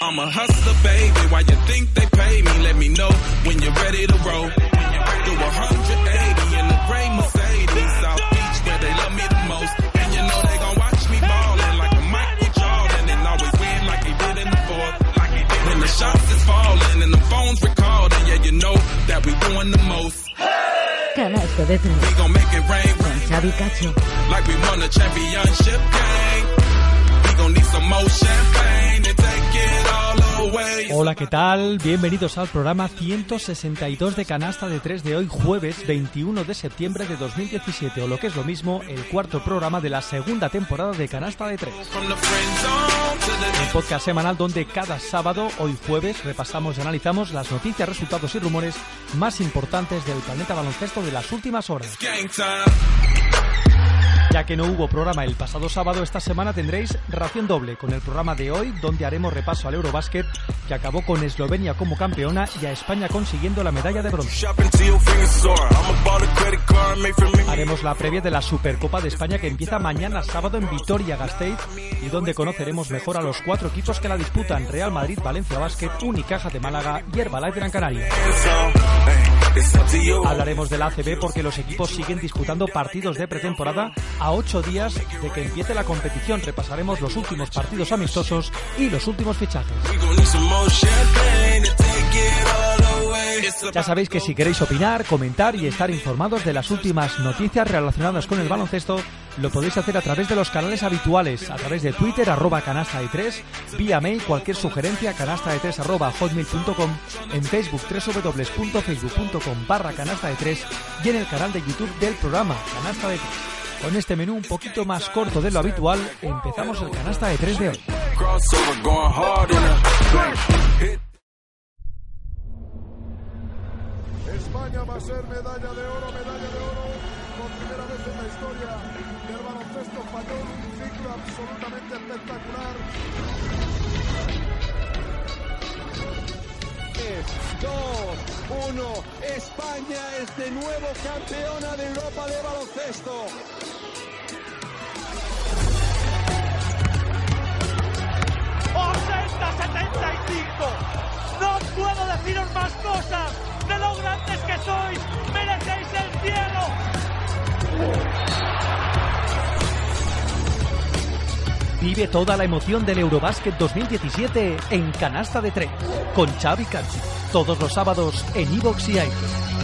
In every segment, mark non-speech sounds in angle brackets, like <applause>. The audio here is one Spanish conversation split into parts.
I'm a hustler, baby. Why you think they pay me? Let me know when you're ready to roll. Do 180 in the gray Mercedes, South Beach, where they love me the most. And you know they gon' watch me ballin' like a Michael Jordan and always win like he did in the fourth. Like he did when the shots is falling and the phones recording, yeah, you know that we doing the most. Canasta de tres We gon' make it rain, con Xavi Cacho. like we won a championship game. We gon' need some more champagne Hola, ¿qué tal? Bienvenidos al programa 162 de Canasta de 3 de hoy, jueves 21 de septiembre de 2017, o lo que es lo mismo, el cuarto programa de la segunda temporada de Canasta de 3. From the friend zone to the Un podcast semanal donde cada sábado, hoy jueves, repasamos y analizamos las noticias, resultados y rumores más importantes del planeta baloncesto de las últimas horas. Ya que no hubo programa el pasado sábado, esta semana tendréis ración doble con el programa de hoy, donde haremos repaso al Eurobásquet, que acabó con Eslovenia como campeona y a España consiguiendo la medalla de bronce. Haremos la previa de la Supercopa de España que empieza mañana sábado en Vitoria-Gasteiz y donde conoceremos mejor a los cuatro equipos que la disputan Real Madrid, Valencia Basket, Unicaja de Málaga y Herbalife Gran Canaria. Hablaremos del ACB porque los equipos siguen disputando partidos de pretemporada a ocho días de que empiece la competición. Repasaremos los últimos partidos amistosos y los últimos fichajes. Ya sabéis que si queréis opinar, comentar y estar informados de las últimas noticias relacionadas con el baloncesto, lo podéis hacer a través de los canales habituales, a través de Twitter, arroba canasta de 3, vía mail, cualquier sugerencia, canasta de 3 arroba hotmail.com, en Facebook, www.facebook.com barra canasta de 3 y en el canal de YouTube del programa Canasta de 3. Con este menú un poquito más corto de lo habitual, empezamos el canasta de 3 de hoy. España va a ser medalla de oro, medalla de oro, primera vez en la historia del baloncesto español, un ciclo absolutamente espectacular. 2, 1, España es de nuevo campeona de Europa de baloncesto. No puedo deciros más cosas. De lo grandes que sois, merecéis el cielo. Vive toda la emoción del Eurobásquet 2017 en Canasta de 3 con Xavi Cachi. Todos los sábados en iVoox y iTunes.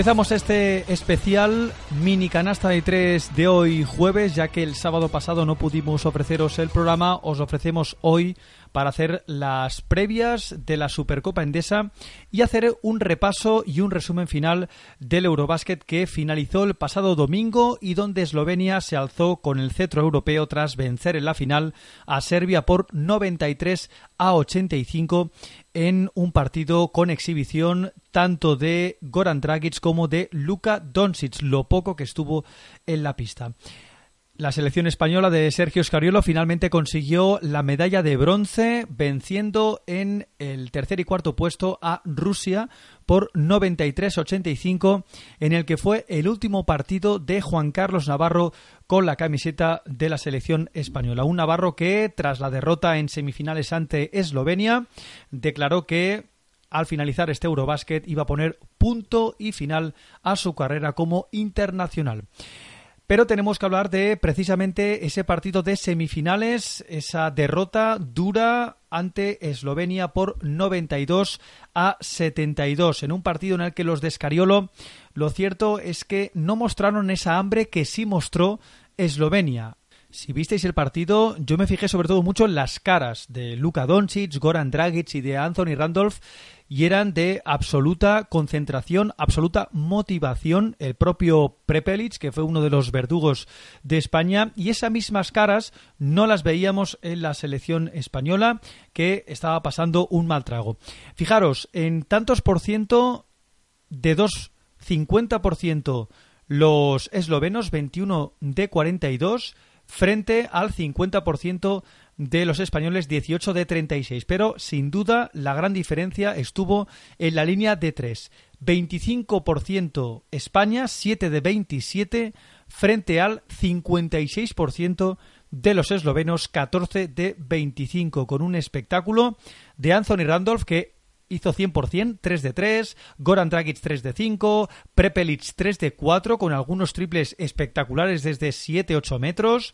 Empezamos este especial mini canasta de tres de hoy jueves, ya que el sábado pasado no pudimos ofreceros el programa, os ofrecemos hoy para hacer las previas de la Supercopa Endesa y hacer un repaso y un resumen final del Eurobásquet que finalizó el pasado domingo y donde Eslovenia se alzó con el cetro europeo tras vencer en la final a Serbia por 93 a 85 en un partido con exhibición tanto de Goran Dragic como de Luka Doncic, lo poco que estuvo en la pista. La selección española de Sergio Scariolo finalmente consiguió la medalla de bronce venciendo en el tercer y cuarto puesto a Rusia por 93-85 en el que fue el último partido de Juan Carlos Navarro con la camiseta de la selección española. Un Navarro que tras la derrota en semifinales ante Eslovenia declaró que al finalizar este Eurobasket iba a poner punto y final a su carrera como internacional. Pero tenemos que hablar de precisamente ese partido de semifinales, esa derrota dura ante Eslovenia por 92 a 72, en un partido en el que los de Escariolo, lo cierto es que no mostraron esa hambre que sí mostró Eslovenia. Si visteis el partido, yo me fijé sobre todo mucho en las caras de Luka Doncic, Goran Dragic y de Anthony Randolph y eran de absoluta concentración, absoluta motivación. El propio Prepelic, que fue uno de los verdugos de España, y esas mismas caras no las veíamos en la selección española, que estaba pasando un mal trago. Fijaros, en tantos por ciento de dos 50% los eslovenos, 21 de 42, frente al 50% de los españoles 18 de 36. Pero sin duda la gran diferencia estuvo en la línea de 3. 25% España, 7 de 27 frente al 56% de los eslovenos, 14 de 25, con un espectáculo de Anthony Randolph que hizo 100%, 3 de 3, Goran Dragic 3 de 5, Prepelic 3 de 4, con algunos triples espectaculares desde 7-8 metros.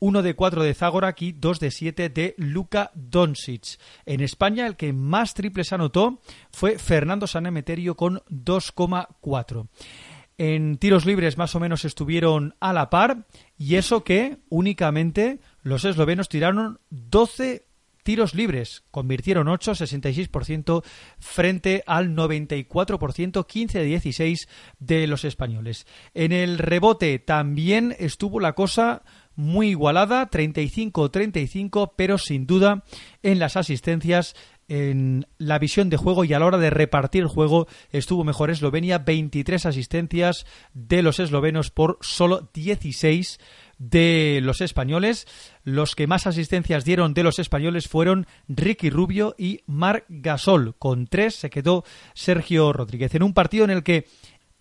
1 de 4 de Zagorak y 2 de 7 de Luka Doncic. En España el que más triples anotó fue Fernando Sanemeterio con 2,4. En tiros libres más o menos estuvieron a la par y eso que únicamente los eslovenos tiraron 12 tiros libres. Convirtieron 8, 66% frente al 94%, 15 de 16 de los españoles. En el rebote también estuvo la cosa muy igualada, 35-35, pero sin duda en las asistencias en la visión de juego y a la hora de repartir el juego estuvo mejor Eslovenia, 23 asistencias de los eslovenos por solo 16 de los españoles. Los que más asistencias dieron de los españoles fueron Ricky Rubio y Marc Gasol. Con tres se quedó Sergio Rodríguez. En un partido en el que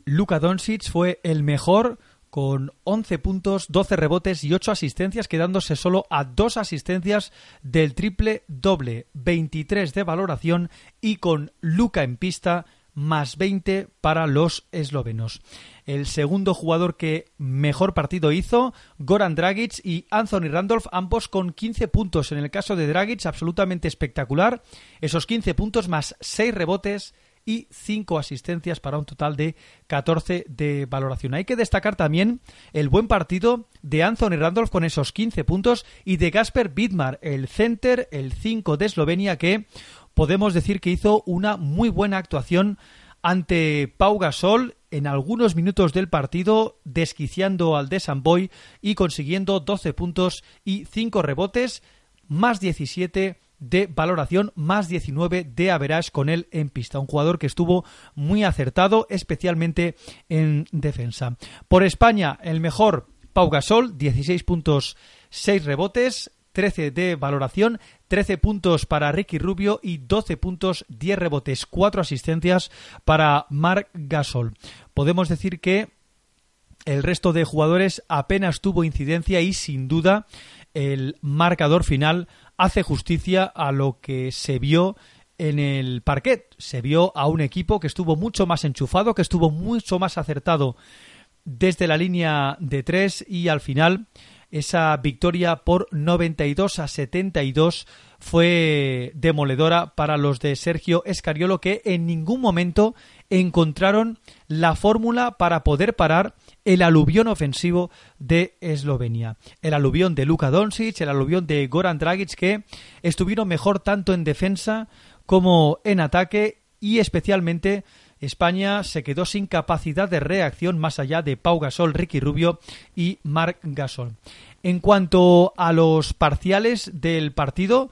Luka Doncic fue el mejor con 11 puntos, 12 rebotes y 8 asistencias, quedándose solo a dos asistencias del triple doble, 23 de valoración y con Luca en pista más 20 para los eslovenos. El segundo jugador que mejor partido hizo, Goran Dragic y Anthony Randolph, ambos con 15 puntos. En el caso de Dragic, absolutamente espectacular. Esos 15 puntos más 6 rebotes y 5 asistencias para un total de 14 de valoración. Hay que destacar también el buen partido de Anthony Randolph con esos 15 puntos y de Gasper Widmar, el center, el 5 de Eslovenia, que podemos decir que hizo una muy buena actuación ante Pau Gasol en algunos minutos del partido, desquiciando al de Samboy y consiguiendo 12 puntos y 5 rebotes, más 17 de valoración, más 19 de average con él en pista. Un jugador que estuvo muy acertado, especialmente en defensa. Por España, el mejor Pau Gasol, 16 puntos, 6 rebotes, 13 de valoración, 13 puntos para Ricky Rubio y 12 puntos, 10 rebotes, 4 asistencias para Marc Gasol. Podemos decir que el resto de jugadores apenas tuvo incidencia y sin duda el marcador final hace justicia a lo que se vio en el parquet. Se vio a un equipo que estuvo mucho más enchufado, que estuvo mucho más acertado desde la línea de tres y al final esa victoria por 92 a 72 fue demoledora para los de Sergio Escariolo que en ningún momento encontraron la fórmula para poder parar el aluvión ofensivo de Eslovenia. El aluvión de Luka Doncic, el aluvión de Goran Dragic que estuvieron mejor tanto en defensa como en ataque y especialmente España se quedó sin capacidad de reacción más allá de Pau Gasol, Ricky Rubio y Marc Gasol. En cuanto a los parciales del partido,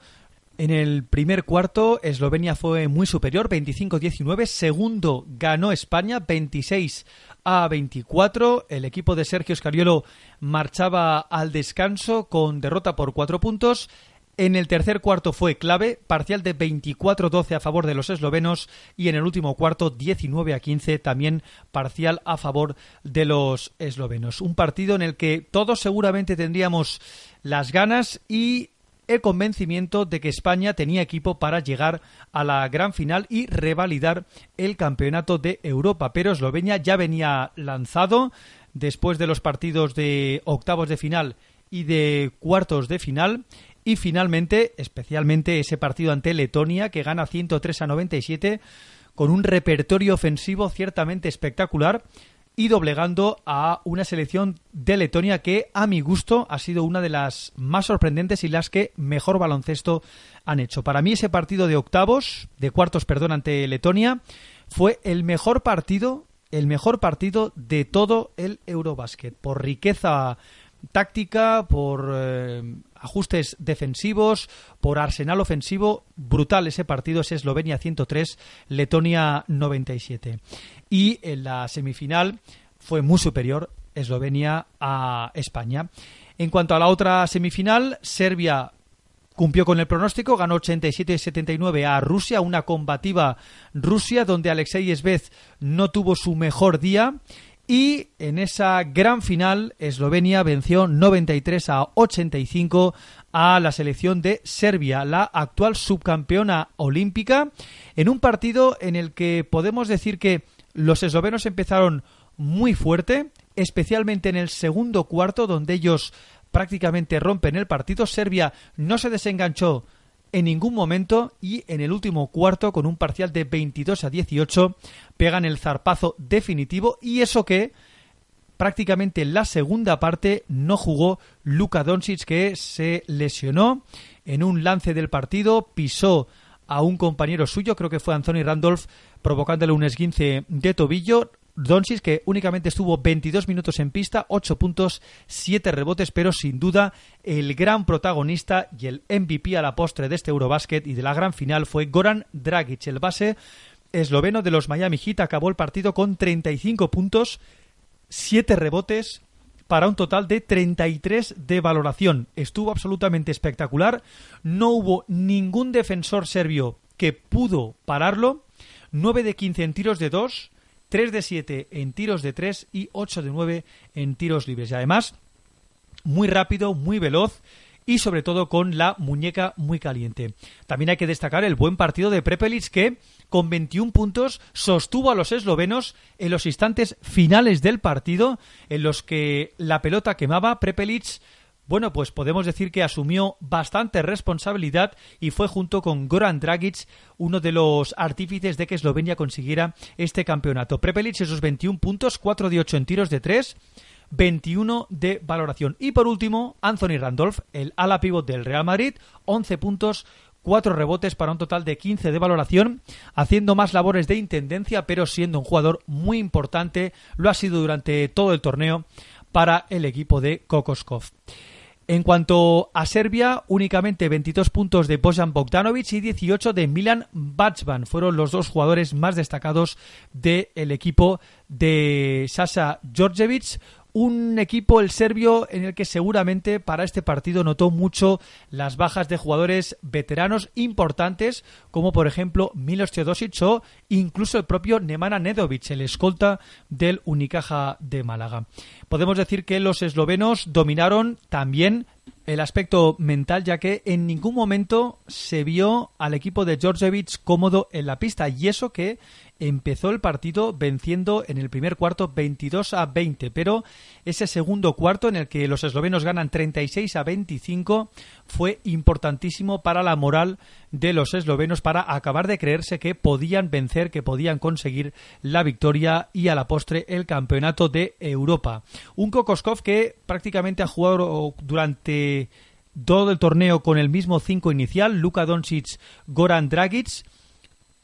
en el primer cuarto Eslovenia fue muy superior, 25-19. Segundo ganó España, 26 a 24. El equipo de Sergio Scariolo marchaba al descanso con derrota por cuatro puntos. En el tercer cuarto fue clave, parcial de 24-12 a favor de los eslovenos y en el último cuarto 19 a 15 también parcial a favor de los eslovenos. Un partido en el que todos seguramente tendríamos las ganas y el convencimiento de que España tenía equipo para llegar a la gran final y revalidar el campeonato de Europa. Pero Eslovenia ya venía lanzado después de los partidos de octavos de final y de cuartos de final. Y finalmente, especialmente ese partido ante Letonia, que gana 103 a 97, con un repertorio ofensivo ciertamente espectacular y doblegando a una selección de Letonia que a mi gusto ha sido una de las más sorprendentes y las que mejor baloncesto han hecho. Para mí ese partido de octavos, de cuartos, perdón, ante Letonia, fue el mejor partido, el mejor partido de todo el Eurobasket, por riqueza táctica, por eh, ajustes defensivos, por arsenal ofensivo. Brutal ese partido, es Eslovenia 103, Letonia 97. Y en la semifinal fue muy superior Eslovenia a España. En cuanto a la otra semifinal, Serbia cumplió con el pronóstico, ganó 87-79 a Rusia, una combativa Rusia donde Alexei Esvez no tuvo su mejor día y en esa gran final, Eslovenia venció 93 a 85 a la selección de Serbia, la actual subcampeona olímpica, en un partido en el que podemos decir que los eslovenos empezaron muy fuerte, especialmente en el segundo cuarto, donde ellos prácticamente rompen el partido. Serbia no se desenganchó en ningún momento y en el último cuarto con un parcial de 22 a 18 pegan el zarpazo definitivo y eso que prácticamente en la segunda parte no jugó Luka Doncic que se lesionó en un lance del partido, pisó a un compañero suyo, creo que fue Anthony Randolph, provocándole un esguince de tobillo. Doncic, que únicamente estuvo 22 minutos en pista, 8 puntos, 7 rebotes, pero sin duda el gran protagonista y el MVP a la postre de este Eurobasket y de la gran final fue Goran Dragic, el base esloveno de los Miami Heat. Acabó el partido con 35 puntos, 7 rebotes, para un total de 33 de valoración. Estuvo absolutamente espectacular. No hubo ningún defensor serbio que pudo pararlo. 9 de 15 en tiros de 2, 3 de 7 en tiros de 3 y 8 de 9 en tiros libres. Y además, muy rápido, muy veloz y sobre todo con la muñeca muy caliente. También hay que destacar el buen partido de Prepelic que con 21 puntos sostuvo a los eslovenos en los instantes finales del partido en los que la pelota quemaba. Prepelic bueno, pues podemos decir que asumió bastante responsabilidad y fue junto con Goran Dragic uno de los artífices de que Eslovenia consiguiera este campeonato. Prepelic esos 21 puntos, 4 de 8 en tiros de 3, 21 de valoración. Y por último, Anthony Randolph, el ala pivot del Real Madrid, 11 puntos, 4 rebotes para un total de 15 de valoración, haciendo más labores de intendencia, pero siendo un jugador muy importante, lo ha sido durante todo el torneo para el equipo de Kokoskov. En cuanto a Serbia, únicamente 22 puntos de Bojan Bogdanovic y 18 de Milan Bacban. Fueron los dos jugadores más destacados del equipo de Sasa Djordjevic un equipo, el serbio, en el que seguramente para este partido notó mucho las bajas de jugadores veteranos importantes, como por ejemplo Milos Teodosic o incluso el propio Nemanja Nedovic, el escolta del Unicaja de Málaga. Podemos decir que los eslovenos dominaron también el aspecto mental, ya que en ningún momento se vio al equipo de Djordjevic cómodo en la pista, y eso que empezó el partido venciendo en el primer cuarto 22 a 20, pero ese segundo cuarto en el que los eslovenos ganan 36 a 25 fue importantísimo para la moral de los eslovenos para acabar de creerse que podían vencer, que podían conseguir la victoria y a la postre el campeonato de Europa. Un Kokoskov que prácticamente ha jugado durante todo el torneo con el mismo cinco inicial, Luka Doncic, Goran Dragic,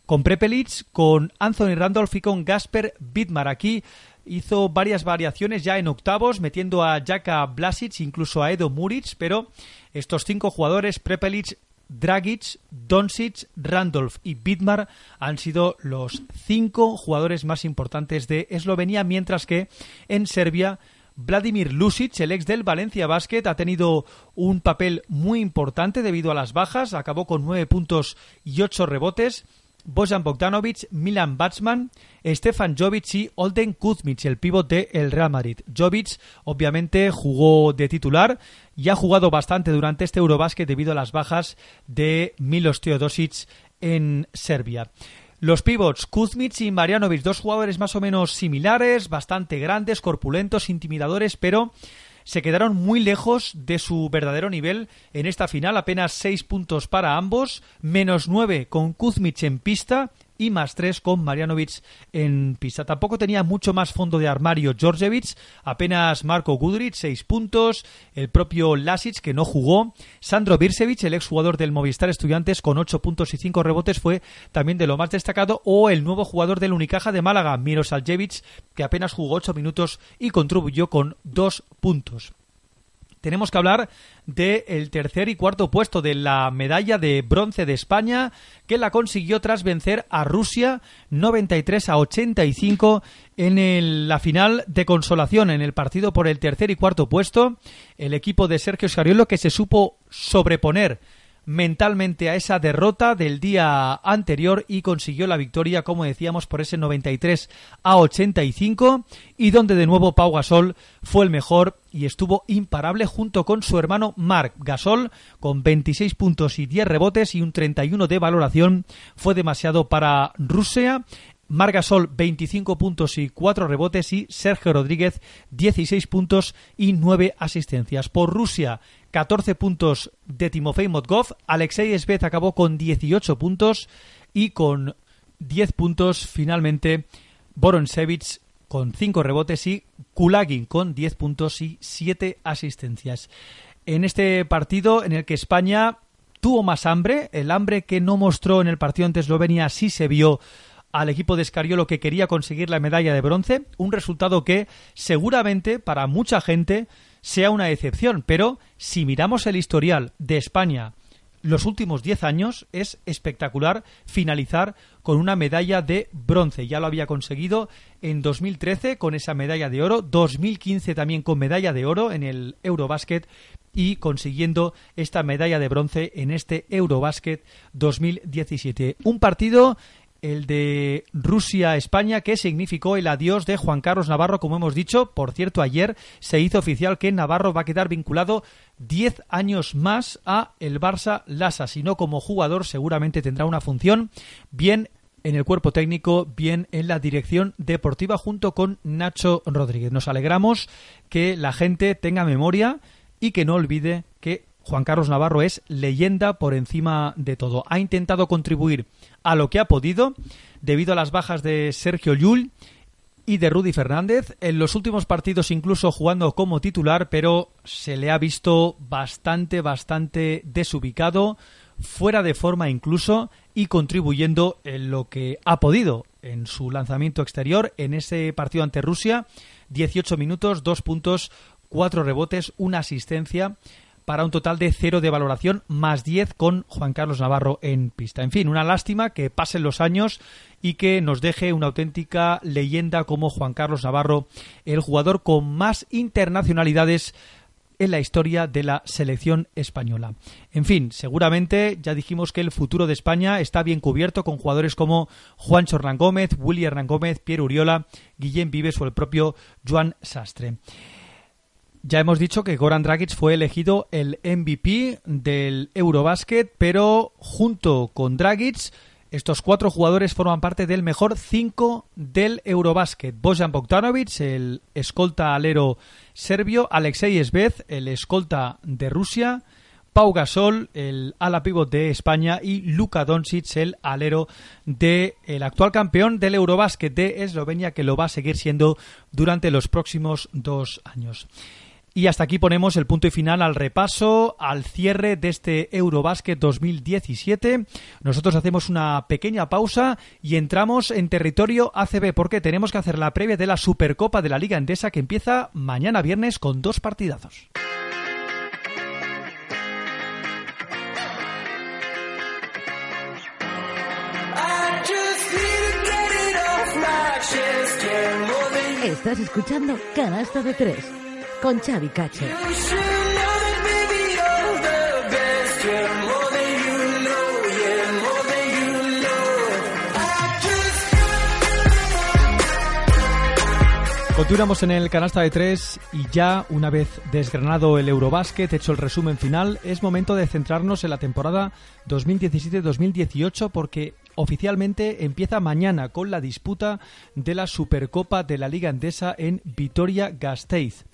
con Prepelic, con Anthony Randolph y con Gasper Bidmar. Aquí hizo varias variaciones ya en octavos, metiendo a Jaka Blasic, incluso a Edo Muric, pero estos cinco jugadores, Prepelic, Dragic, Doncic, Randolph y Bidmar han sido los cinco jugadores más importantes de Eslovenia, mientras que en Serbia Vladimir Lusic, el ex del Valencia Basket, ha tenido un papel muy importante debido a las bajas, acabó con nueve puntos y ocho rebotes Bojan Bogdanovic, Milan Batsman, Stefan Jovic y Olden Kuzmic, el pívot de el Real Madrid. Jovic obviamente jugó de titular y ha jugado bastante durante este Eurobásquet debido a las bajas de Milos Teodosic en Serbia. Los pivots, Kuzmic y Marianovic, dos jugadores más o menos similares, bastante grandes, corpulentos, intimidadores, pero se quedaron muy lejos de su verdadero nivel en esta final, apenas seis puntos para ambos, menos nueve con Kuzmic en pista y más 3 con Marianovic en pista. Tampoco tenía mucho más fondo de armario Georgievich, apenas Marco Gudric, 6 puntos, el propio Lasic que no jugó, Sandro Birsevich, el exjugador del Movistar Estudiantes con 8 puntos y 5 rebotes fue también de lo más destacado, o el nuevo jugador del Unicaja de Málaga, Miros Aljevic, que apenas jugó 8 minutos y contribuyó con 2 puntos tenemos que hablar del tercer y cuarto puesto de la medalla de bronce de España, que la consiguió tras vencer a Rusia 93 a 85 en la final de consolación, en el partido por el tercer y cuarto puesto. El equipo de Sergio Scariolo que se supo sobreponer mentalmente a esa derrota del día anterior y consiguió la victoria, como decíamos, por ese 93 a 85 y donde de nuevo Pau Gasol fue el mejor y estuvo imparable junto con su hermano Marc Gasol con 26 puntos y 10 rebotes y un 31 de valoración. Fue demasiado para Rusia. Margasol 25 puntos y 4 rebotes y Sergio Rodríguez 16 puntos y 9 asistencias. Por Rusia 14 puntos de Timofey Motkov. Alexei Esvez acabó con 18 puntos y con 10 puntos finalmente Boronsevich con 5 rebotes y Kulagin con 10 puntos y 7 asistencias. En este partido en el que España tuvo más hambre, el hambre que no mostró en el partido ante Eslovenia sí se vio al equipo de Escariolo que quería conseguir la medalla de bronce, un resultado que seguramente para mucha gente sea una excepción, pero si miramos el historial de España los últimos 10 años es espectacular finalizar con una medalla de bronce. Ya lo había conseguido en 2013 con esa medalla de oro, 2015 también con medalla de oro en el Eurobasket y consiguiendo esta medalla de bronce en este Eurobasket 2017. Un partido el de Rusia-España, que significó el adiós de Juan Carlos Navarro, como hemos dicho. Por cierto, ayer se hizo oficial que Navarro va a quedar vinculado 10 años más a el Barça Lasa. Si no como jugador, seguramente tendrá una función bien en el cuerpo técnico, bien en la dirección deportiva, junto con Nacho Rodríguez. Nos alegramos que la gente tenga memoria y que no olvide Juan Carlos Navarro es leyenda por encima de todo. Ha intentado contribuir a lo que ha podido debido a las bajas de Sergio Llull y de Rudy Fernández. En los últimos partidos incluso jugando como titular, pero se le ha visto bastante, bastante desubicado, fuera de forma incluso y contribuyendo en lo que ha podido en su lanzamiento exterior en ese partido ante Rusia. 18 minutos, 2 puntos, 4 rebotes, una asistencia para un total de cero de valoración, más 10 con Juan Carlos Navarro en pista. En fin, una lástima que pasen los años y que nos deje una auténtica leyenda como Juan Carlos Navarro, el jugador con más internacionalidades en la historia de la selección española. En fin, seguramente ya dijimos que el futuro de España está bien cubierto con jugadores como Juancho Hernán Gómez, Willy Gómez, Pierre Uriola, Guillén Vives o el propio Joan Sastre. Ya hemos dicho que Goran Dragic fue elegido el MVP del Eurobasket, pero junto con Dragic, estos cuatro jugadores forman parte del mejor cinco del Eurobasket. Bojan Bogdanovic, el escolta alero serbio, Alexei Esvez, el escolta de Rusia, Pau Gasol, el ala pívot de España, y Luka Doncic, el alero del el actual campeón del Eurobasket de Eslovenia, que lo va a seguir siendo durante los próximos dos años. Y hasta aquí ponemos el punto y final al repaso, al cierre de este Eurobasket 2017. Nosotros hacemos una pequeña pausa y entramos en territorio ACB porque tenemos que hacer la previa de la Supercopa de la Liga Endesa que empieza mañana viernes con dos partidazos. Estás escuchando Canasta de Tres con Xavi Continuamos en el canasta de tres y ya una vez desgranado el Eurobasket hecho el resumen final, es momento de centrarnos en la temporada 2017-2018 porque oficialmente empieza mañana con la disputa de la Supercopa de la Liga Endesa en Vitoria-Gasteiz.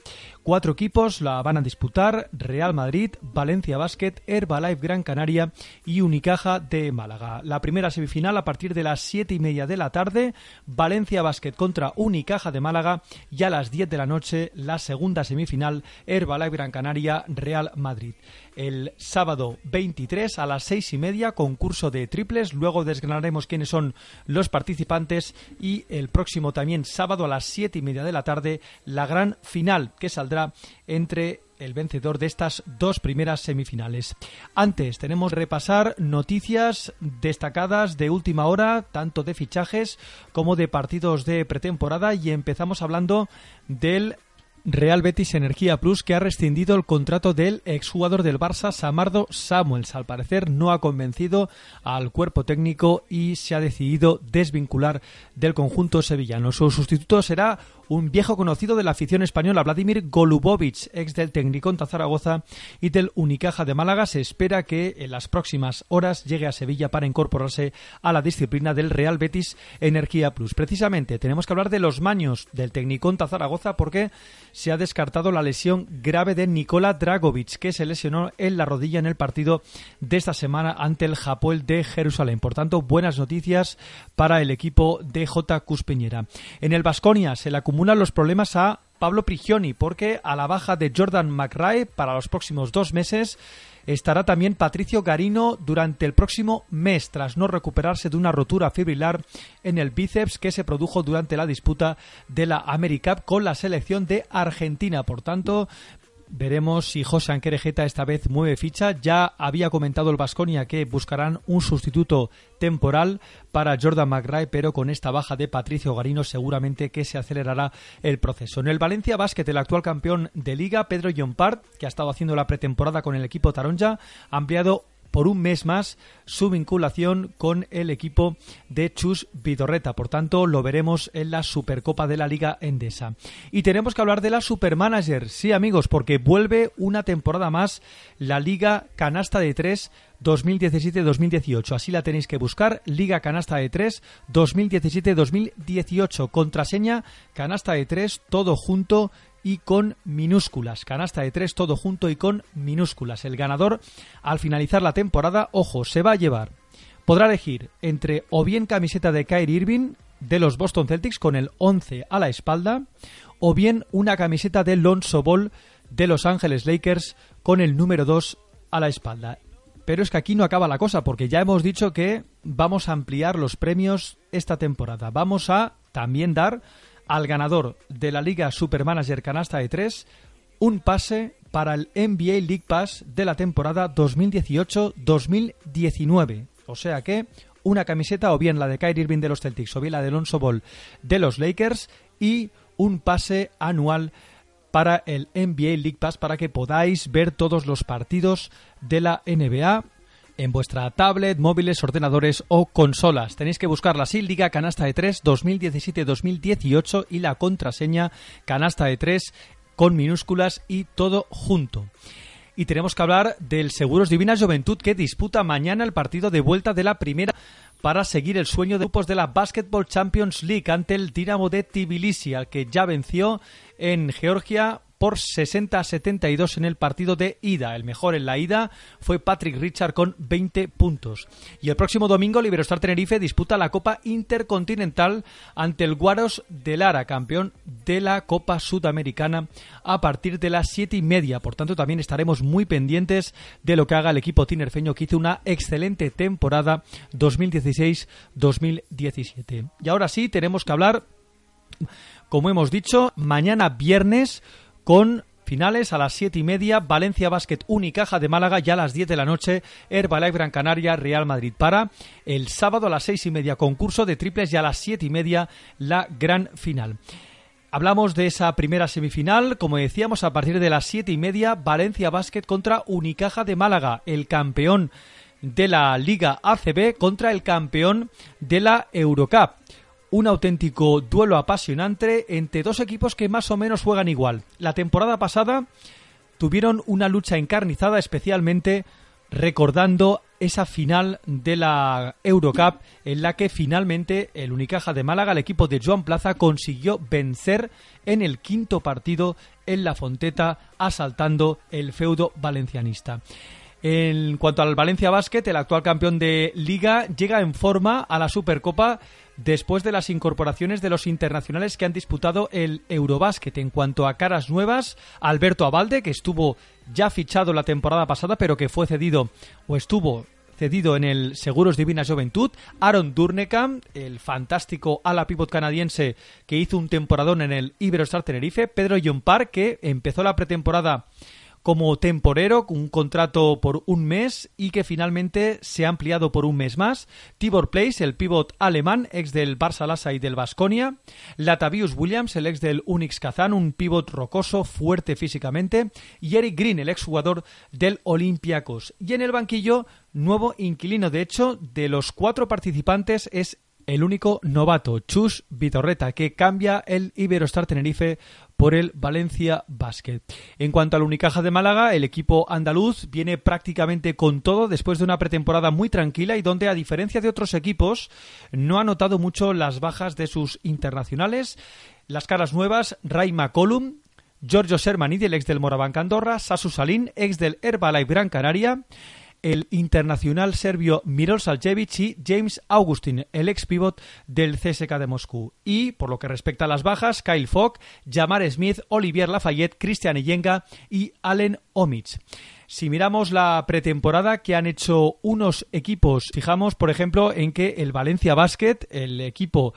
Cuatro equipos la van a disputar: Real Madrid, Valencia Basket, Herbalife Gran Canaria y Unicaja de Málaga. La primera semifinal a partir de las siete y media de la tarde: Valencia Basket contra Unicaja de Málaga y a las 10 de la noche la segunda semifinal: Herbalife Gran Canaria Real Madrid el sábado 23 a las seis y media, concurso de triples. Luego desgranaremos quiénes son los participantes y el próximo también sábado a las siete y media de la tarde, la gran final que saldrá entre el vencedor de estas dos primeras semifinales. Antes tenemos repasar noticias destacadas de última hora, tanto de fichajes como de partidos de pretemporada y empezamos hablando del Real Betis Energía Plus que ha rescindido el contrato del exjugador del Barça Samardo Samuels. Al parecer no ha convencido al cuerpo técnico y se ha decidido desvincular del conjunto sevillano. Su sustituto será un viejo conocido de la afición española, Vladimir Golubovic, ex del Tecnicón Zaragoza y del Unicaja de Málaga. Se espera que en las próximas horas llegue a Sevilla para incorporarse a la disciplina del Real Betis Energía Plus. Precisamente tenemos que hablar de los maños del Tecnicón Zaragoza porque se ha descartado la lesión grave de Nikola Dragovic, que se lesionó en la rodilla en el partido de esta semana ante el Japón de Jerusalén. Por tanto, buenas noticias para el equipo de J. Cuspeñera. En el Vasconia se le acumula los problemas a Pablo Prigioni, porque a la baja de Jordan McRae para los próximos dos meses estará también Patricio Garino durante el próximo mes, tras no recuperarse de una rotura fibrilar en el bíceps que se produjo durante la disputa de la AmeriCup con la selección de Argentina. Por tanto, Veremos si José Anquerejeta esta vez mueve ficha. Ya había comentado el Vasconia que buscarán un sustituto temporal para Jordan McRae, pero con esta baja de Patricio Garino seguramente que se acelerará el proceso. En el Valencia Basket, el actual campeón de liga, Pedro Llompart, que ha estado haciendo la pretemporada con el equipo Taronja, ha ampliado por un mes más su vinculación con el equipo de Chus Vidorreta. Por tanto, lo veremos en la Supercopa de la Liga Endesa. Y tenemos que hablar de la Supermanager. Sí, amigos, porque vuelve una temporada más la Liga Canasta de Tres 2017-2018. Así la tenéis que buscar. Liga Canasta de 3 2017-2018. Contraseña Canasta de 3 todo junto y con minúsculas. Canasta de tres todo junto y con minúsculas. El ganador, al finalizar la temporada, ojo, se va a llevar. Podrá elegir entre o bien camiseta de Kyrie Irving de los Boston Celtics con el 11 a la espalda, o bien una camiseta de Lonzo Ball de Los Ángeles Lakers con el número 2 a la espalda. Pero es que aquí no acaba la cosa, porque ya hemos dicho que vamos a ampliar los premios esta temporada. Vamos a también dar al ganador de la Liga Supermanager Canasta de 3 un pase para el NBA League Pass de la temporada 2018-2019. O sea que una camiseta o bien la de Kyrie Irving de los Celtics o bien la de Alonso Ball de los Lakers y un pase anual para el NBA League Pass para que podáis ver todos los partidos de la NBA en vuestra tablet, móviles, ordenadores o consolas. Tenéis que buscarla así, Liga Canasta de 3 2017-2018 y la contraseña Canasta de 3 con minúsculas y todo junto. Y tenemos que hablar del Seguros Divina Juventud que disputa mañana el partido de vuelta de la primera para seguir el sueño de grupos de la Basketball Champions League ante el Dinamo de Tbilisi, al que ya venció en Georgia por 60 a 72 en el partido de ida. El mejor en la ida fue Patrick Richard con 20 puntos. Y el próximo domingo Liberostar Tenerife disputa la Copa Intercontinental ante el Guaros de Lara, campeón de la Copa Sudamericana a partir de las 7 y media. Por tanto, también estaremos muy pendientes de lo que haga el equipo tinerfeño que hizo una excelente temporada 2016-2017. Y ahora sí, tenemos que hablar como hemos dicho, mañana viernes con finales a las 7 y media, Valencia Basket Unicaja de Málaga ya a las 10 de la noche, Herbalife Gran Canaria Real Madrid para el sábado a las 6 y media concurso de triples y a las 7 y media la gran final. Hablamos de esa primera semifinal, como decíamos, a partir de las 7 y media, Valencia Basket contra Unicaja de Málaga, el campeón de la Liga ACB contra el campeón de la Eurocup. Un auténtico duelo apasionante entre dos equipos que más o menos juegan igual. La temporada pasada tuvieron una lucha encarnizada especialmente recordando esa final de la Eurocup en la que finalmente el Unicaja de Málaga, el equipo de Joan Plaza, consiguió vencer en el quinto partido en la Fonteta, asaltando el feudo valencianista. En cuanto al Valencia Basket, el actual campeón de liga llega en forma a la Supercopa después de las incorporaciones de los internacionales que han disputado el Eurobásquet. En cuanto a caras nuevas, Alberto Abalde, que estuvo ya fichado la temporada pasada, pero que fue cedido o estuvo cedido en el Seguros Divina Juventud, Aaron Durnekam, el fantástico ala pivot canadiense que hizo un temporadón en el Iberostar Tenerife, Pedro Yompar, que empezó la pretemporada como temporero, un contrato por un mes y que finalmente se ha ampliado por un mes más. Tibor Place, el pivot alemán, ex del Barça Lassa y del Basconia. Latavius Williams, el ex del Unix Kazan, un pivot rocoso, fuerte físicamente. Y Eric Green, el ex jugador del Olympiacos. Y en el banquillo, nuevo inquilino. De hecho, de los cuatro participantes es el único novato, Chus Vitorreta, que cambia el Iberostar Tenerife por el Valencia Basket. En cuanto al Unicaja de Málaga, el equipo andaluz viene prácticamente con todo después de una pretemporada muy tranquila y donde, a diferencia de otros equipos, no ha notado mucho las bajas de sus internacionales. Las caras nuevas, Ray McCollum, Giorgio Sermanidi, el ex del Morabanca Andorra, Sasu Salín, ex del Herbalife Gran Canaria, el internacional serbio Mirol Saljevic y James Augustin, el ex pivot del CSK de Moscú. Y, por lo que respecta a las bajas, Kyle Fogg, Jamar Smith, Olivier Lafayette, Christian Iyenga y Allen Omich. Si miramos la pretemporada que han hecho unos equipos, fijamos, por ejemplo, en que el Valencia Basket, el equipo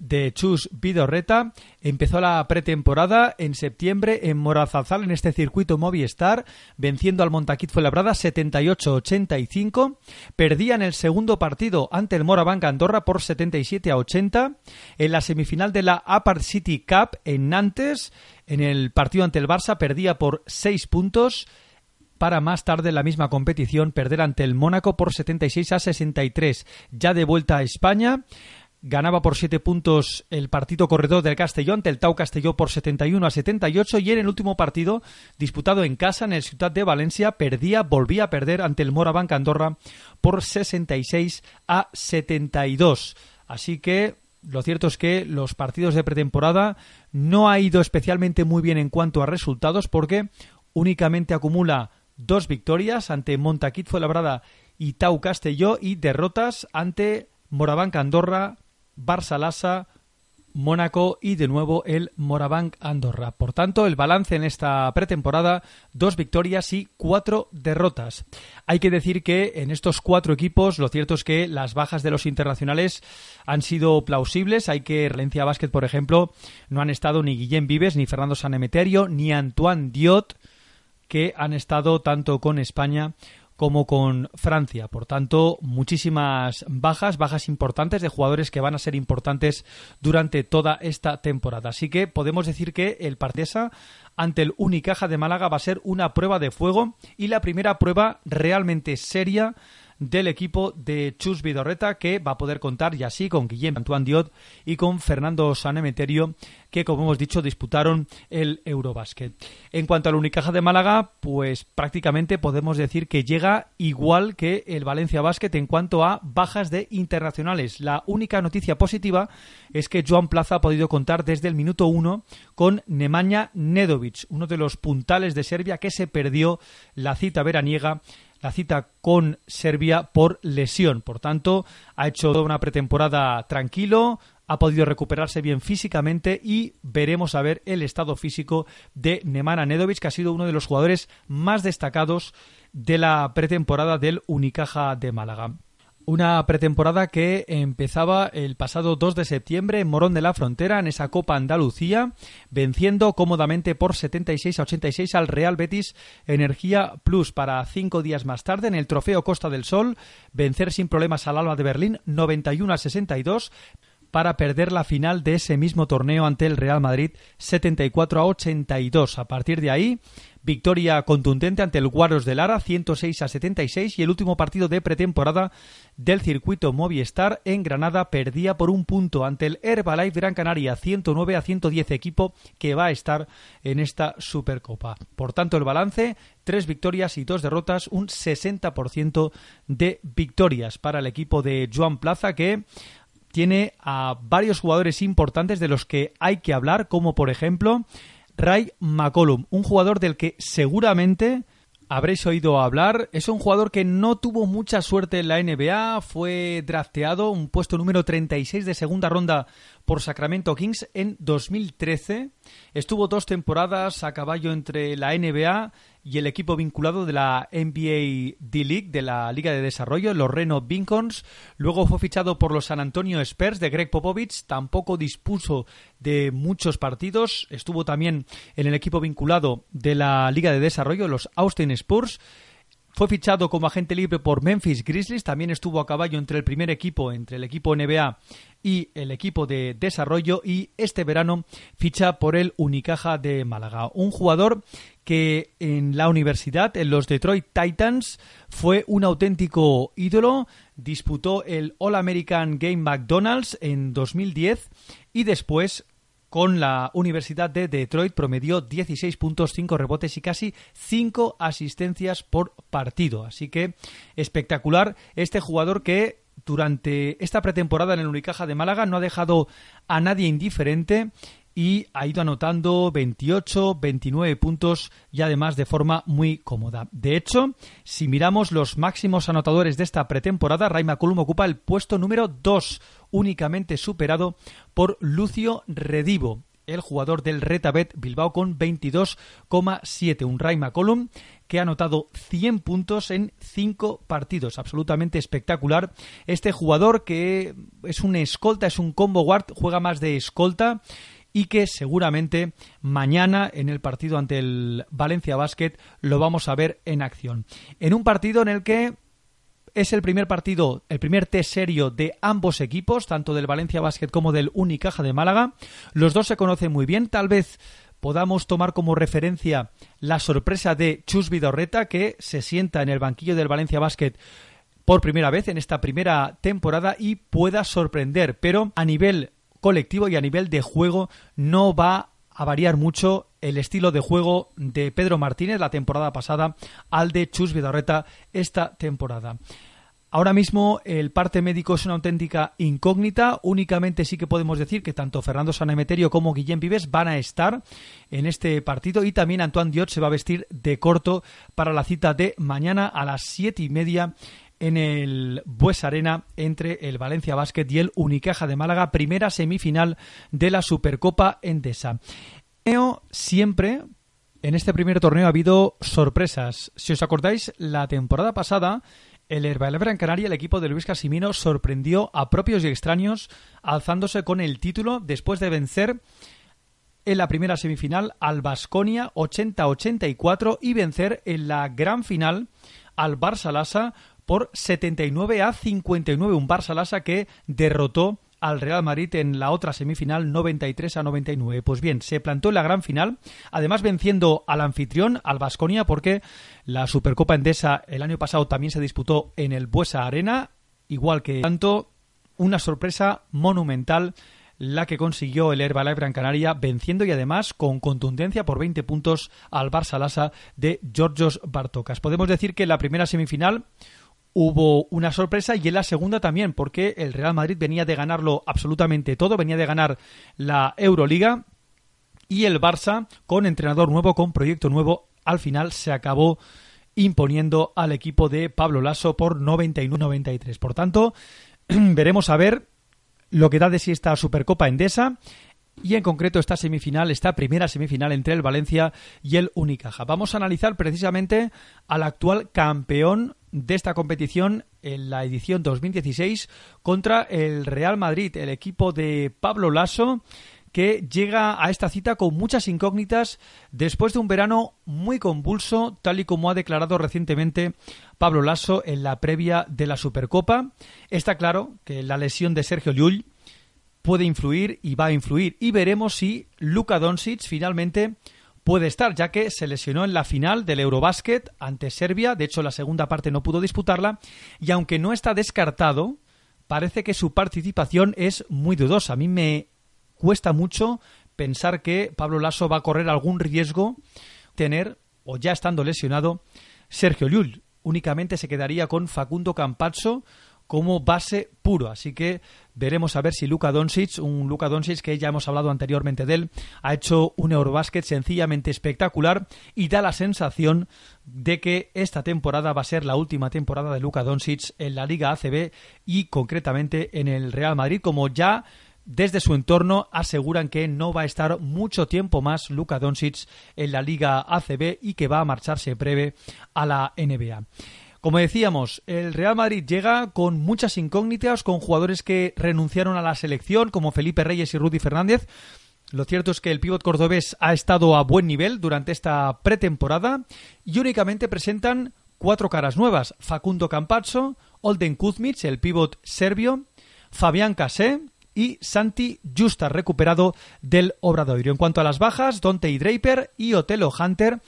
de Chus Vidorreta. Empezó la pretemporada en septiembre en Morazazal, en este circuito Movistar, venciendo al Montaquit Fuenlabrada 78-85. Perdía en el segundo partido ante el Morabanca Andorra por 77 a 80. En la semifinal de la Upper City Cup en Nantes, en el partido ante el Barça, perdía por 6 puntos para más tarde en la misma competición perder ante el Mónaco por 76 a 63. Ya de vuelta a España, ganaba por 7 puntos el partido corredor del Castellón, ante el Tau Castelló por 71 a 78 y en el último partido disputado en casa en el Ciudad de Valencia perdía, volvía a perder ante el Morabanca Andorra por 66 a 72. Así que lo cierto es que los partidos de pretemporada no ha ido especialmente muy bien en cuanto a resultados porque únicamente acumula dos victorias ante Montaquit Labrada y Tau Castelló y derrotas ante Morabanca Andorra, Barça Mónaco y de nuevo el Morabanc Andorra. Por tanto, el balance en esta pretemporada, dos victorias y cuatro derrotas. Hay que decir que en estos cuatro equipos lo cierto es que las bajas de los internacionales han sido plausibles. Hay que Valencia Basket, por ejemplo, no han estado ni Guillén Vives, ni Fernando Sanemeterio, ni Antoine Diot, que han estado tanto con España como con Francia. Por tanto, muchísimas bajas, bajas importantes de jugadores que van a ser importantes durante toda esta temporada. Así que podemos decir que el Partesa ante el Unicaja de Málaga va a ser una prueba de fuego y la primera prueba realmente seria del equipo de Chus Vidorreta que va a poder contar ya sí con Guillem Antoine Diot y con Fernando Sanemeterio que como hemos dicho disputaron el Eurobasket. En cuanto al Unicaja de Málaga, pues prácticamente podemos decir que llega igual que el Valencia Basket en cuanto a bajas de internacionales. La única noticia positiva es que Joan Plaza ha podido contar desde el minuto uno con Nemanja Nedovic, uno de los puntales de Serbia que se perdió la cita veraniega la cita con Serbia por lesión. Por tanto, ha hecho toda una pretemporada tranquilo, ha podido recuperarse bien físicamente y veremos a ver el estado físico de Nemanja Nedovic, que ha sido uno de los jugadores más destacados de la pretemporada del Unicaja de Málaga. Una pretemporada que empezaba el pasado 2 de septiembre en Morón de la Frontera, en esa Copa Andalucía, venciendo cómodamente por 76 a 86 al Real Betis Energía Plus para cinco días más tarde en el Trofeo Costa del Sol, vencer sin problemas al Alba de Berlín 91 a 62 para perder la final de ese mismo torneo ante el Real Madrid 74 a 82. A partir de ahí, victoria contundente ante el Guaros de Lara 106 a 76 y el último partido de pretemporada del circuito Movistar en Granada perdía por un punto ante el Herbalife Gran Canaria 109 a 110 equipo que va a estar en esta Supercopa. Por tanto, el balance, tres victorias y dos derrotas, un 60% de victorias para el equipo de Joan Plaza que tiene a varios jugadores importantes de los que hay que hablar, como por ejemplo Ray McCollum, un jugador del que seguramente habréis oído hablar. Es un jugador que no tuvo mucha suerte en la NBA, fue drafteado, un puesto número 36 de segunda ronda por Sacramento Kings en 2013. Estuvo dos temporadas a caballo entre la NBA y el equipo vinculado de la NBA D-League, de la Liga de Desarrollo, los Reno Bincons. Luego fue fichado por los San Antonio Spurs de Greg Popovich. Tampoco dispuso de muchos partidos. Estuvo también en el equipo vinculado de la Liga de Desarrollo, los Austin Spurs. Fue fichado como agente libre por Memphis Grizzlies, también estuvo a caballo entre el primer equipo, entre el equipo NBA y el equipo de desarrollo y este verano ficha por el Unicaja de Málaga. Un jugador que en la universidad, en los Detroit Titans, fue un auténtico ídolo, disputó el All American Game McDonald's en 2010 y después con la Universidad de Detroit promedió 16 puntos, 5 rebotes y casi 5 asistencias por partido. Así que espectacular este jugador que durante esta pretemporada en el Unicaja de Málaga no ha dejado a nadie indiferente y ha ido anotando 28, 29 puntos y además de forma muy cómoda. De hecho, si miramos los máximos anotadores de esta pretemporada, Ray McCollum ocupa el puesto número 2, únicamente superado por Lucio Redivo, el jugador del Retabet Bilbao con 22,7. Un Ray McCollum que ha anotado 100 puntos en 5 partidos. Absolutamente espectacular. Este jugador que es un escolta, es un combo guard, juega más de escolta y que seguramente mañana en el partido ante el Valencia Basket lo vamos a ver en acción. En un partido en el que es el primer partido, el primer test serio de ambos equipos, tanto del Valencia Basket como del Unicaja de Málaga. Los dos se conocen muy bien, tal vez podamos tomar como referencia la sorpresa de Chus Vidorreta, que se sienta en el banquillo del Valencia Basket por primera vez en esta primera temporada y pueda sorprender, pero a nivel colectivo y a nivel de juego no va a variar mucho el estilo de juego de Pedro Martínez la temporada pasada al de Chus Vidorreta esta temporada. Ahora mismo el parte médico es una auténtica incógnita. Únicamente sí que podemos decir que tanto Fernando Sanemeterio como Guillén Vives van a estar en este partido y también Antoine Diot se va a vestir de corto para la cita de mañana a las siete y media en el Bues Arena entre el Valencia Basket y el Unicaja de Málaga, primera semifinal de la Supercopa Endesa. Siempre en este primer torneo ha habido sorpresas. Si os acordáis, la temporada pasada el Herbalife en Canaria, el equipo de Luis Casimino, sorprendió a propios y extraños alzándose con el título después de vencer en la primera semifinal al Basconia 80-84 y vencer en la gran final al Barça Lassa por 79 a 59. Un Barça Lassa que derrotó al Real Madrid en la otra semifinal 93 a 99. Pues bien, se plantó en la gran final, además venciendo al anfitrión, al Basconia, porque la Supercopa Endesa el año pasado también se disputó en el Buesa Arena, igual que tanto una sorpresa monumental la que consiguió el Herbalife Gran Canaria venciendo y además con contundencia por 20 puntos al Barça Lassa de Georgios Bartocas. Podemos decir que la primera semifinal hubo una sorpresa y en la segunda también, porque el Real Madrid venía de ganarlo absolutamente todo, venía de ganar la Euroliga y el Barça, con entrenador nuevo, con proyecto nuevo, al final se acabó imponiendo al equipo de Pablo Lasso por 91-93. Por tanto, <clears throat> veremos a ver lo que da de sí esta Supercopa Endesa y en concreto esta semifinal, esta primera semifinal entre el Valencia y el Unicaja. Vamos a analizar precisamente al actual campeón de esta competición en la edición 2016 contra el Real Madrid, el equipo de Pablo Lasso que llega a esta cita con muchas incógnitas después de un verano muy convulso, tal y como ha declarado recientemente Pablo Lasso en la previa de la Supercopa. Está claro que la lesión de Sergio Llull puede influir y va a influir y veremos si Luka Doncic finalmente puede estar, ya que se lesionó en la final del Eurobasket ante Serbia, de hecho la segunda parte no pudo disputarla, y aunque no está descartado, parece que su participación es muy dudosa. A mí me cuesta mucho pensar que Pablo Lasso va a correr algún riesgo tener, o ya estando lesionado, Sergio Llull. Únicamente se quedaría con Facundo Campazzo como base puro. Así que veremos a ver si Luka Doncic, un Luka Doncic que ya hemos hablado anteriormente de él, ha hecho un Eurobasket sencillamente espectacular y da la sensación de que esta temporada va a ser la última temporada de Luka Doncic en la Liga ACB y concretamente en el Real Madrid, como ya desde su entorno aseguran que no va a estar mucho tiempo más Luka Doncic en la Liga ACB y que va a marcharse breve a la NBA. Como decíamos, el Real Madrid llega con muchas incógnitas, con jugadores que renunciaron a la selección, como Felipe Reyes y Rudy Fernández. Lo cierto es que el pívot cordobés ha estado a buen nivel durante esta pretemporada y únicamente presentan cuatro caras nuevas. Facundo Campazzo, Olden Kuzmic, el pívot serbio, Fabián Casé y Santi Justa, recuperado del Obradoiro. En cuanto a las bajas, Dante y Draper y Otelo Hunter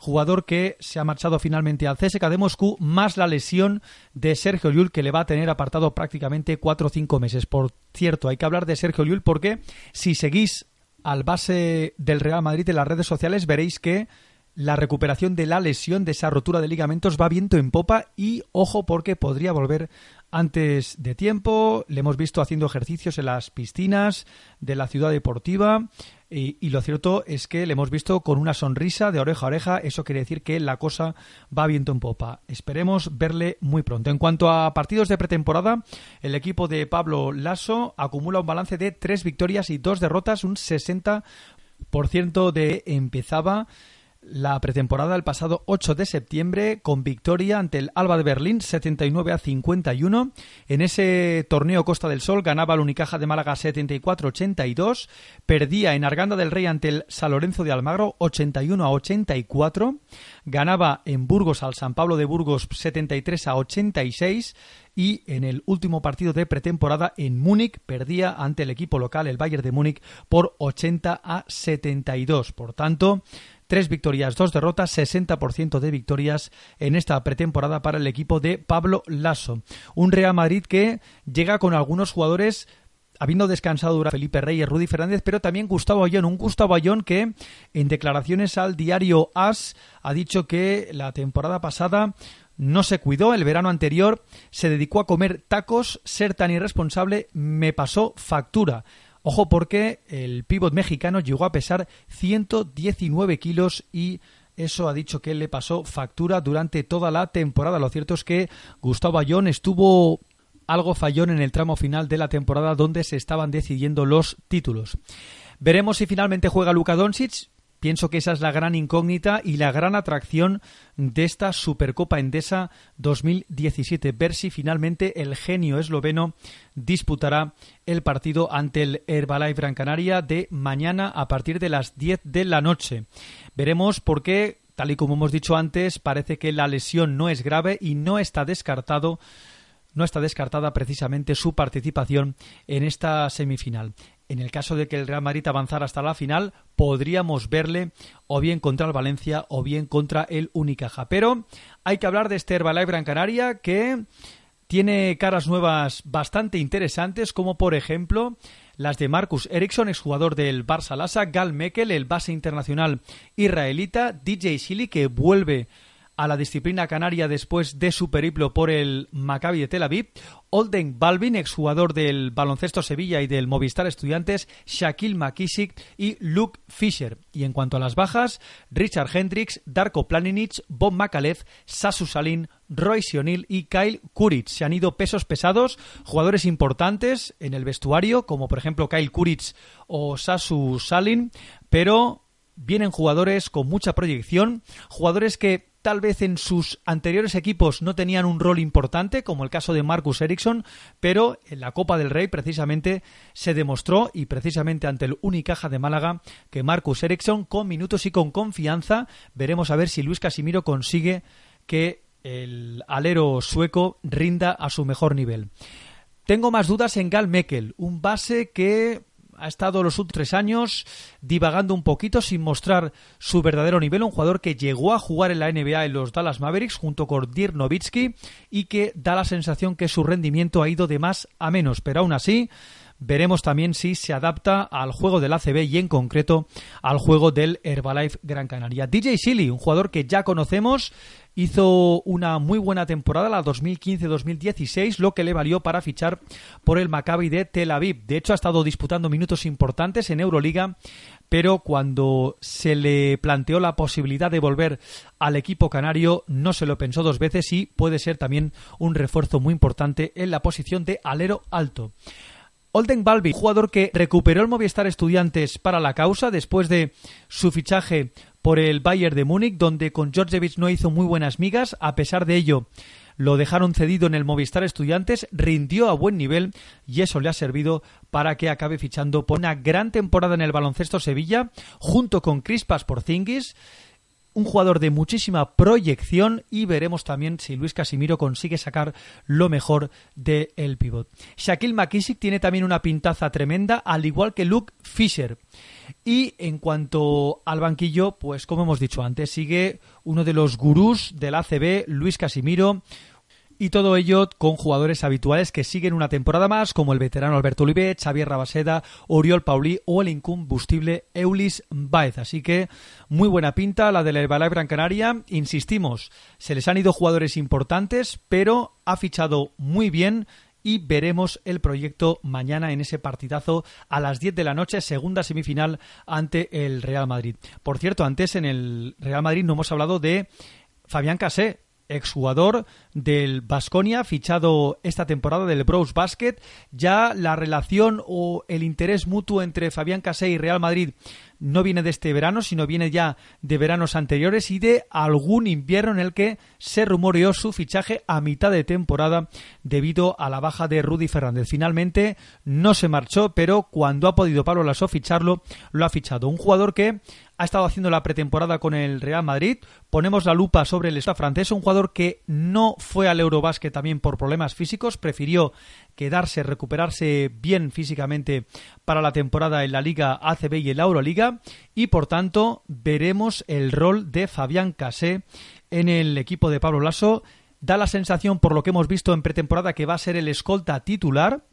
jugador que se ha marchado finalmente al CSK de Moscú, más la lesión de Sergio Llull, que le va a tener apartado prácticamente cuatro o cinco meses. Por cierto, hay que hablar de Sergio Llull porque si seguís al base del Real Madrid en las redes sociales veréis que la recuperación de la lesión de esa rotura de ligamentos va viento en popa y ojo porque podría volver antes de tiempo. Le hemos visto haciendo ejercicios en las piscinas de la ciudad deportiva. Y, lo cierto es que le hemos visto con una sonrisa de oreja a oreja. Eso quiere decir que la cosa va viento en popa. Esperemos verle muy pronto. En cuanto a partidos de pretemporada, el equipo de Pablo Lasso acumula un balance de tres victorias y dos derrotas, un 60% de empezaba la pretemporada el pasado 8 de septiembre con victoria ante el Alba de Berlín 79 a 51. En ese torneo Costa del Sol ganaba el Unicaja de Málaga 74-82, perdía en Arganda del Rey ante el San Lorenzo de Almagro 81 a 84, ganaba en Burgos al San Pablo de Burgos 73 a 86 y en el último partido de pretemporada en Múnich perdía ante el equipo local el Bayern de Múnich por 80 a 72. Por tanto, Tres victorias, dos derrotas, 60% de victorias en esta pretemporada para el equipo de Pablo Lasso. Un Real Madrid que llega con algunos jugadores habiendo descansado durante Felipe Reyes, Rudy Fernández, pero también Gustavo Ayón, un Gustavo Ayón que en declaraciones al diario AS ha dicho que la temporada pasada no se cuidó, el verano anterior se dedicó a comer tacos, ser tan irresponsable me pasó factura. Ojo porque el pívot mexicano llegó a pesar 119 kilos y eso ha dicho que le pasó factura durante toda la temporada. Lo cierto es que Gustavo Ayón estuvo algo fallón en el tramo final de la temporada donde se estaban decidiendo los títulos. Veremos si finalmente juega Luka Doncic. Pienso que esa es la gran incógnita y la gran atracción de esta Supercopa Endesa 2017. Ver si finalmente el genio esloveno disputará el partido ante el Herbalife Gran Canaria de mañana a partir de las 10 de la noche. Veremos por qué, tal y como hemos dicho antes, parece que la lesión no es grave y no está descartado no está descartada precisamente su participación en esta semifinal en el caso de que el Real Madrid avanzara hasta la final, podríamos verle o bien contra el Valencia o bien contra el Unicaja. Pero hay que hablar de este Herbalife Gran Canaria que tiene caras nuevas bastante interesantes, como por ejemplo las de Marcus Eriksson, exjugador del Barça Lassa, Gal Mekel, el base internacional israelita, DJ Shili, que vuelve a la disciplina canaria después de su periplo por el Maccabi de Tel Aviv, Olden Balvin, exjugador del Baloncesto Sevilla y del Movistar Estudiantes, Shaquille McKissick y Luke Fisher. Y en cuanto a las bajas, Richard Hendricks, Darko Planinic, Bob Makalev, Sasu Salin, Roy Sionil y Kyle Kuric. Se han ido pesos pesados, jugadores importantes en el vestuario, como por ejemplo Kyle Kuric o Sasu Salin, pero vienen jugadores con mucha proyección, jugadores que tal vez en sus anteriores equipos no tenían un rol importante, como el caso de Marcus Ericsson, pero en la Copa del Rey precisamente se demostró, y precisamente ante el Unicaja de Málaga, que Marcus Ericsson, con minutos y con confianza, veremos a ver si Luis Casimiro consigue que el alero sueco rinda a su mejor nivel. Tengo más dudas en Gal Mekel, un base que ha estado los últimos tres años divagando un poquito sin mostrar su verdadero nivel. Un jugador que llegó a jugar en la NBA en los Dallas Mavericks junto con Dirk Nowitzki y que da la sensación que su rendimiento ha ido de más a menos. Pero aún así, veremos también si se adapta al juego del ACB y en concreto al juego del Herbalife Gran Canaria. DJ Silly, un jugador que ya conocemos, hizo una muy buena temporada, la 2015-2016, lo que le valió para fichar por el Maccabi de Tel Aviv. De hecho, ha estado disputando minutos importantes en Euroliga, pero cuando se le planteó la posibilidad de volver al equipo canario, no se lo pensó dos veces y puede ser también un refuerzo muy importante en la posición de alero alto. Olden Balbi, jugador que recuperó el Movistar Estudiantes para la causa después de su fichaje por el Bayern de Múnich, donde con Georgievich no hizo muy buenas migas. A pesar de ello, lo dejaron cedido en el Movistar Estudiantes, rindió a buen nivel y eso le ha servido para que acabe fichando por una gran temporada en el baloncesto Sevilla, junto con Crispas Porzingis un jugador de muchísima proyección y veremos también si Luis Casimiro consigue sacar lo mejor del el pivot. Shaquille McKissick tiene también una pintaza tremenda, al igual que Luke Fisher. Y en cuanto al banquillo, pues como hemos dicho antes, sigue uno de los gurús del ACB, Luis Casimiro, y todo ello con jugadores habituales que siguen una temporada más, como el veterano Alberto Olivet, Xavier Rabaseda, Oriol Pauli o el incombustible Eulis Baez. Así que muy buena pinta la de la Herbalife Gran Canaria. Insistimos, se les han ido jugadores importantes, pero ha fichado muy bien y veremos el proyecto mañana en ese partidazo a las 10 de la noche, segunda semifinal ante el Real Madrid. Por cierto, antes en el Real Madrid no hemos hablado de Fabián Casé, exjugador del Basconia, fichado esta temporada del Bros Basket. Ya la relación o el interés mutuo entre Fabián Casé y Real Madrid no viene de este verano, sino viene ya de veranos anteriores y de algún invierno en el que se rumoreó su fichaje a mitad de temporada debido a la baja de Rudy Fernández. Finalmente no se marchó, pero cuando ha podido Pablo Lasso ficharlo, lo ha fichado. Un jugador que ha estado haciendo la pretemporada con el Real Madrid. Ponemos la lupa sobre el estado francés, un jugador que no fue al Eurobasket también por problemas físicos, prefirió quedarse, recuperarse bien físicamente para la temporada en la Liga ACB y en la Euroliga y por tanto veremos el rol de Fabián Casé en el equipo de Pablo Lasso. Da la sensación, por lo que hemos visto en pretemporada, que va a ser el escolta titular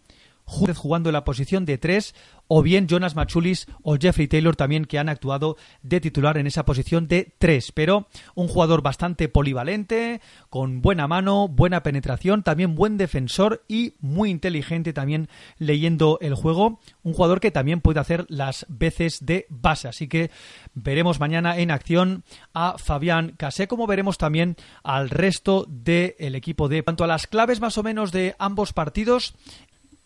jugando en la posición de tres, o bien Jonas Machulis o Jeffrey Taylor también que han actuado de titular en esa posición de tres. Pero un jugador bastante polivalente, con buena mano, buena penetración, también buen defensor y muy inteligente también leyendo el juego. Un jugador que también puede hacer las veces de base. Así que veremos mañana en acción a Fabián Casé, como veremos también al resto del equipo de. Cuanto a las claves más o menos de ambos partidos,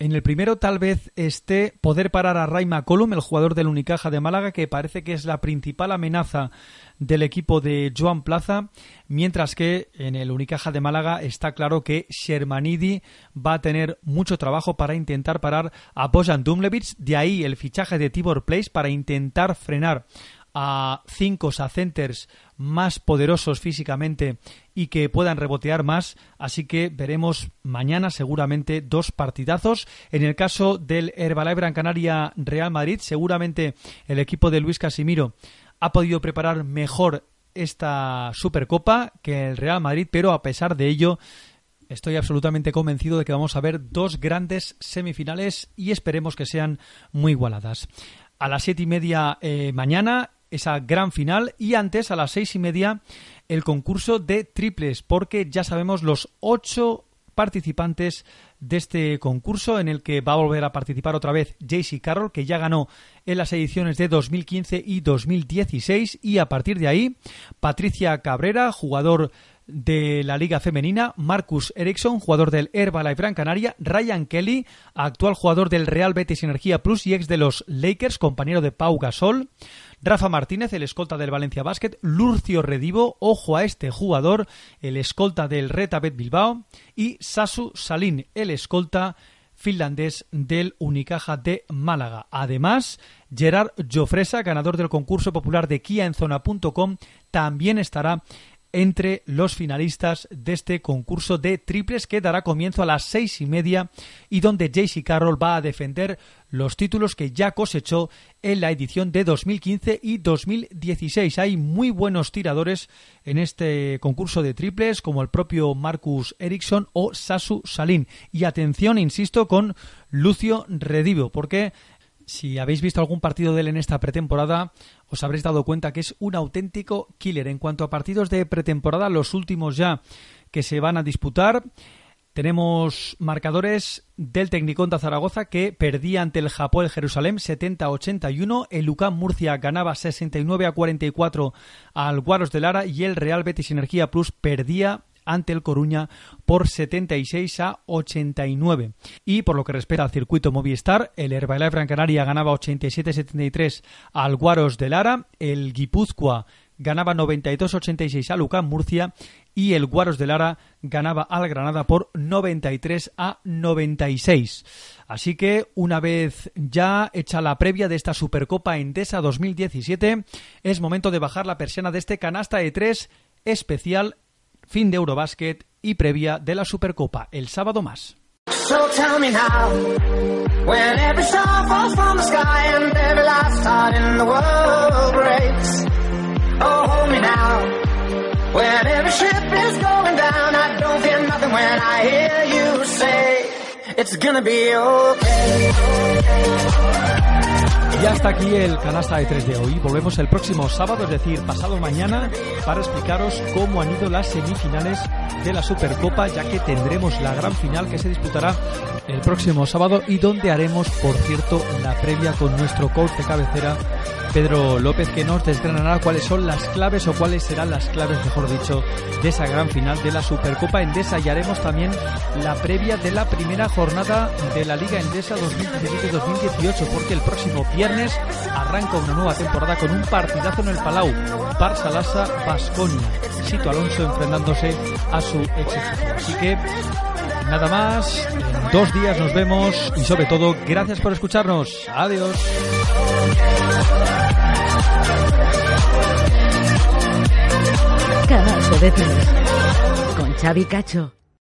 en el primero tal vez esté poder parar a Ray McCollum, el jugador del Unicaja de Málaga, que parece que es la principal amenaza del equipo de Joan Plaza, mientras que en el Unicaja de Málaga está claro que Shermanidi va a tener mucho trabajo para intentar parar a Bojan Dumlevich, de ahí el fichaje de Tibor Place para intentar frenar a cinco centers más poderosos físicamente y que puedan rebotear más. Así que veremos mañana seguramente dos partidazos. En el caso del Herbalife Gran Canaria Real Madrid, seguramente el equipo de Luis Casimiro ha podido preparar mejor esta Supercopa que el Real Madrid, pero a pesar de ello estoy absolutamente convencido de que vamos a ver dos grandes semifinales y esperemos que sean muy igualadas. A las siete y media eh, mañana esa gran final. Y antes a las seis y media el concurso de triples porque ya sabemos los ocho participantes de este concurso en el que va a volver a participar otra vez JC Carroll que ya ganó en las ediciones de 2015 y 2016 y a partir de ahí Patricia Cabrera jugador de la Liga Femenina, Marcus Ericsson, jugador del Herbalife Gran Canaria, Ryan Kelly, actual jugador del Real Betis Energía Plus y ex de los Lakers, compañero de Pau Gasol, Rafa Martínez, el escolta del Valencia Basket, Lurcio Redivo, ojo a este jugador, el escolta del Retabet Bilbao, y Sasu Salin, el escolta finlandés del Unicaja de Málaga. Además, Gerard Jofresa, ganador del concurso popular de Kia en zona.com, también estará entre los finalistas de este concurso de triples que dará comienzo a las seis y media y donde JC Carroll va a defender los títulos que ya cosechó en la edición de 2015 y 2016. Hay muy buenos tiradores en este concurso de triples como el propio Marcus Ericsson o Sasu Salin. Y atención, insisto, con Lucio Redivo, porque si habéis visto algún partido de él en esta pretemporada, os habréis dado cuenta que es un auténtico killer. En cuanto a partidos de pretemporada, los últimos ya que se van a disputar, tenemos marcadores del Tecniconta Zaragoza que perdía ante el Japón el Jerusalén 70-81, el UCAM Murcia ganaba 69 44 al Guaros de Lara y el Real Betis Energía Plus perdía ante el Coruña por 76 a 89. Y por lo que respecta al circuito Movistar, el Herbalife Gran Canaria ganaba 87-73 al Guaros de Lara, el Guipúzcoa ganaba 92-86 al UCAM Murcia y el Guaros de Lara ganaba al Granada por 93 a 96. Así que una vez ya hecha la previa de esta Supercopa Endesa 2017, es momento de bajar la persiana de este canasta de tres especial fin de Eurobásquet y previa de la Supercopa el sábado más. It's gonna be okay. Y hasta aquí el canasta de 3 de hoy. Volvemos el próximo sábado, es decir, pasado mañana, para explicaros cómo han ido las semifinales de la Supercopa, ya que tendremos la gran final que se disputará el próximo sábado y donde haremos, por cierto, la previa con nuestro coach de cabecera, Pedro López, que nos desgranará cuáles son las claves o cuáles serán las claves, mejor dicho, de esa gran final de la Supercopa Endesa. Y haremos también la previa de la primera jornada de la Liga Endesa 2017-2018, porque el próximo viernes arranca una nueva temporada con un partidazo en el Palau. Barça Lassa Basconia. Sito Alonso enfrentándose a su ex. Así que nada más. En dos días nos vemos y sobre todo, gracias por escucharnos. Adiós. Canasta de. Con Xavi Cacho.